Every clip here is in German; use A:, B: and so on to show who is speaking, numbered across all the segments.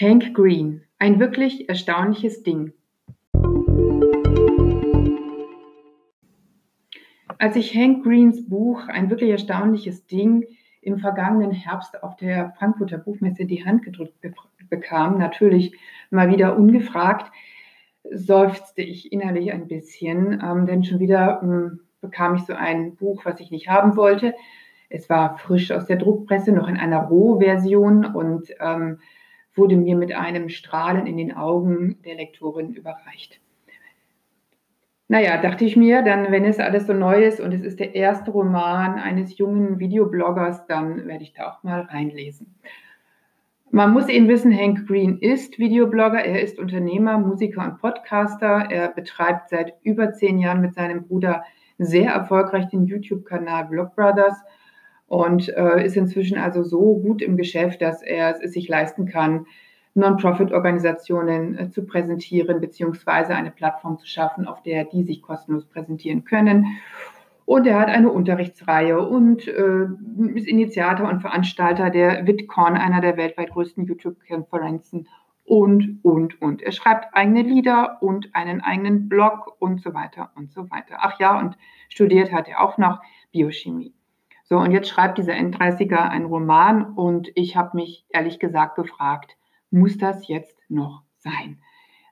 A: Hank Green, ein wirklich erstaunliches Ding. Als ich Hank Greens Buch, ein wirklich erstaunliches Ding, im vergangenen Herbst auf der Frankfurter Buchmesse die Hand gedrückt bekam, natürlich mal wieder ungefragt, seufzte ich innerlich ein bisschen, ähm, denn schon wieder ähm, bekam ich so ein Buch, was ich nicht haben wollte. Es war frisch aus der Druckpresse, noch in einer Rohversion und ähm, wurde mir mit einem Strahlen in den Augen der Lektorin überreicht. Naja, dachte ich mir, dann, wenn es alles so neu ist und es ist der erste Roman eines jungen Videobloggers, dann werde ich da auch mal reinlesen. Man muss eben wissen, Hank Green ist Videoblogger, er ist Unternehmer, Musiker und Podcaster. Er betreibt seit über zehn Jahren mit seinem Bruder sehr erfolgreich den YouTube-Kanal Vlogbrothers und äh, ist inzwischen also so gut im Geschäft, dass er es sich leisten kann, Non-Profit-Organisationen äh, zu präsentieren, beziehungsweise eine Plattform zu schaffen, auf der die sich kostenlos präsentieren können. Und er hat eine Unterrichtsreihe und äh, ist Initiator und Veranstalter der VidCon, einer der weltweit größten YouTube-Konferenzen und, und, und. Er schreibt eigene Lieder und einen eigenen Blog und so weiter und so weiter. Ach ja, und studiert hat er auch noch Biochemie. So, und jetzt schreibt dieser N30er einen Roman und ich habe mich ehrlich gesagt gefragt, muss das jetzt noch sein?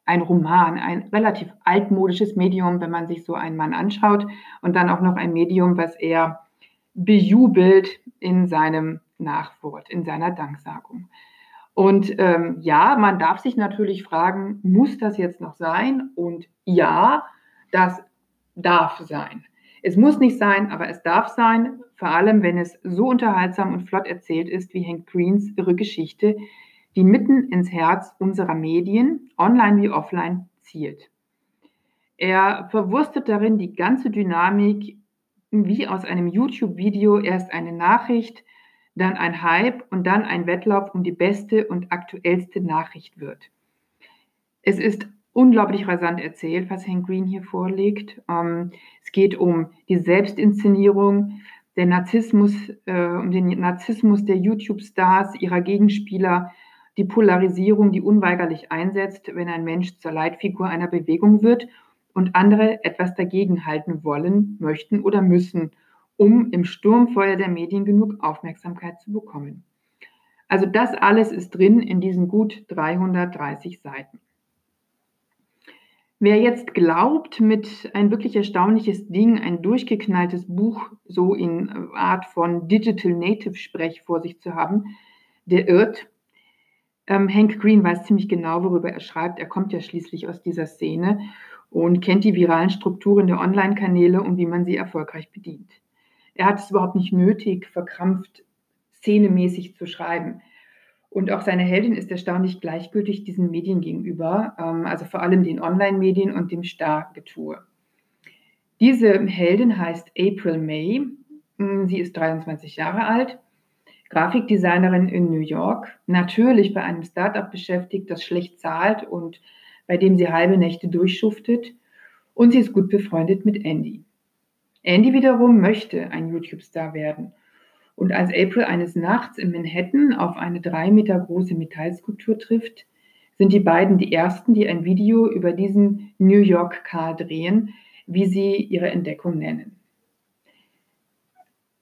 A: Ein Roman, ein relativ altmodisches Medium, wenn man sich so einen Mann anschaut und dann auch noch ein Medium, was er bejubelt in seinem Nachwort, in seiner Danksagung. Und ähm, ja, man darf sich natürlich fragen, muss das jetzt noch sein? Und ja, das darf sein. Es muss nicht sein, aber es darf sein, vor allem wenn es so unterhaltsam und flott erzählt ist wie Hank Greens irre Geschichte, die mitten ins Herz unserer Medien, online wie offline, zielt. Er verwurstet darin die ganze Dynamik wie aus einem YouTube-Video erst eine Nachricht, dann ein Hype und dann ein Wettlauf um die beste und aktuellste Nachricht wird. Es ist unglaublich rasant erzählt, was Hank Green hier vorlegt. Ähm, es geht um die Selbstinszenierung, der Narzissmus, äh, um den Narzissmus der YouTube-Stars, ihrer Gegenspieler, die Polarisierung, die unweigerlich einsetzt, wenn ein Mensch zur Leitfigur einer Bewegung wird und andere etwas dagegen halten wollen, möchten oder müssen, um im Sturmfeuer der Medien genug Aufmerksamkeit zu bekommen. Also das alles ist drin in diesen gut 330 Seiten. Wer jetzt glaubt, mit ein wirklich erstaunliches Ding, ein durchgeknalltes Buch so in Art von Digital Native Sprech vor sich zu haben, der irrt ähm, Hank Green weiß ziemlich genau, worüber er schreibt. Er kommt ja schließlich aus dieser Szene und kennt die viralen Strukturen der Online-Kanäle und wie man sie erfolgreich bedient. Er hat es überhaupt nicht nötig, verkrampft, szenemäßig zu schreiben. Und auch seine Heldin ist erstaunlich gleichgültig diesen Medien gegenüber, ähm, also vor allem den Online-Medien und dem Stargetue. Diese Heldin heißt April May. Sie ist 23 Jahre alt Grafikdesignerin in New York, natürlich bei einem Startup beschäftigt, das schlecht zahlt und bei dem sie halbe Nächte durchschuftet. Und sie ist gut befreundet mit Andy. Andy wiederum möchte ein YouTube-Star werden. Und als April eines Nachts in Manhattan auf eine drei Meter große Metallskulptur trifft, sind die beiden die ersten, die ein Video über diesen New York Car drehen, wie sie ihre Entdeckung nennen.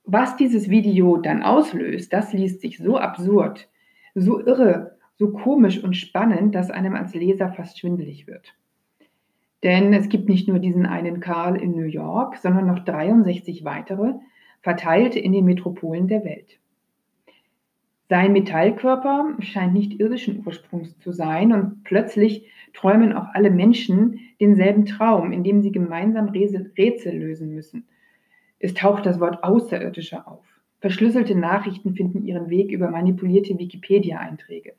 A: Was dieses Video dann auslöst, das liest sich so absurd, so irre, so komisch und spannend, dass einem als Leser fast schwindelig wird. Denn es gibt nicht nur diesen einen Karl in New York, sondern noch 63 weitere, verteilt in den Metropolen der Welt. Sein Metallkörper scheint nicht irdischen Ursprungs zu sein und plötzlich träumen auch alle Menschen denselben Traum, in dem sie gemeinsam Rätsel lösen müssen es taucht das Wort Außerirdischer auf. Verschlüsselte Nachrichten finden ihren Weg über manipulierte Wikipedia-Einträge.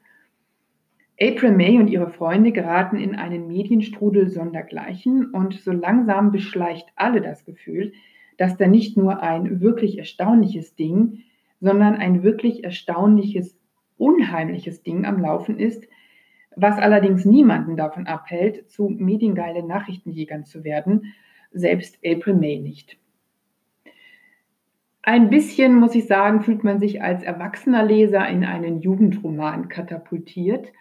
A: April May und ihre Freunde geraten in einen Medienstrudel sondergleichen und so langsam beschleicht alle das Gefühl, dass da nicht nur ein wirklich erstaunliches Ding, sondern ein wirklich erstaunliches, unheimliches Ding am Laufen ist, was allerdings niemanden davon abhält, zu mediengeilen Nachrichtenjägern zu werden, selbst April May nicht. Ein bisschen, muss ich sagen, fühlt man sich als erwachsener Leser in einen Jugendroman katapultiert.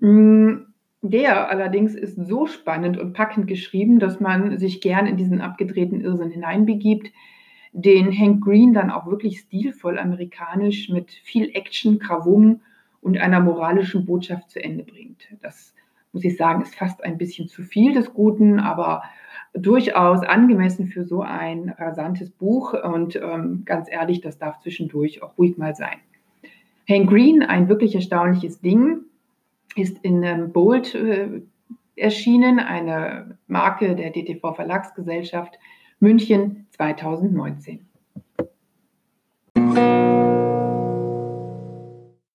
A: Mm, der allerdings ist so spannend und packend geschrieben, dass man sich gern in diesen abgedrehten Irrsinn hineinbegibt, den Hank Green dann auch wirklich stilvoll amerikanisch mit viel Action, Krawum und einer moralischen Botschaft zu Ende bringt. Das muss ich sagen, ist fast ein bisschen zu viel des Guten, aber durchaus angemessen für so ein rasantes Buch. Und ähm, ganz ehrlich, das darf zwischendurch auch ruhig mal sein. Hank Green, ein wirklich erstaunliches Ding, ist in ähm, Bold äh, erschienen, eine Marke der DTV Verlagsgesellschaft München 2019.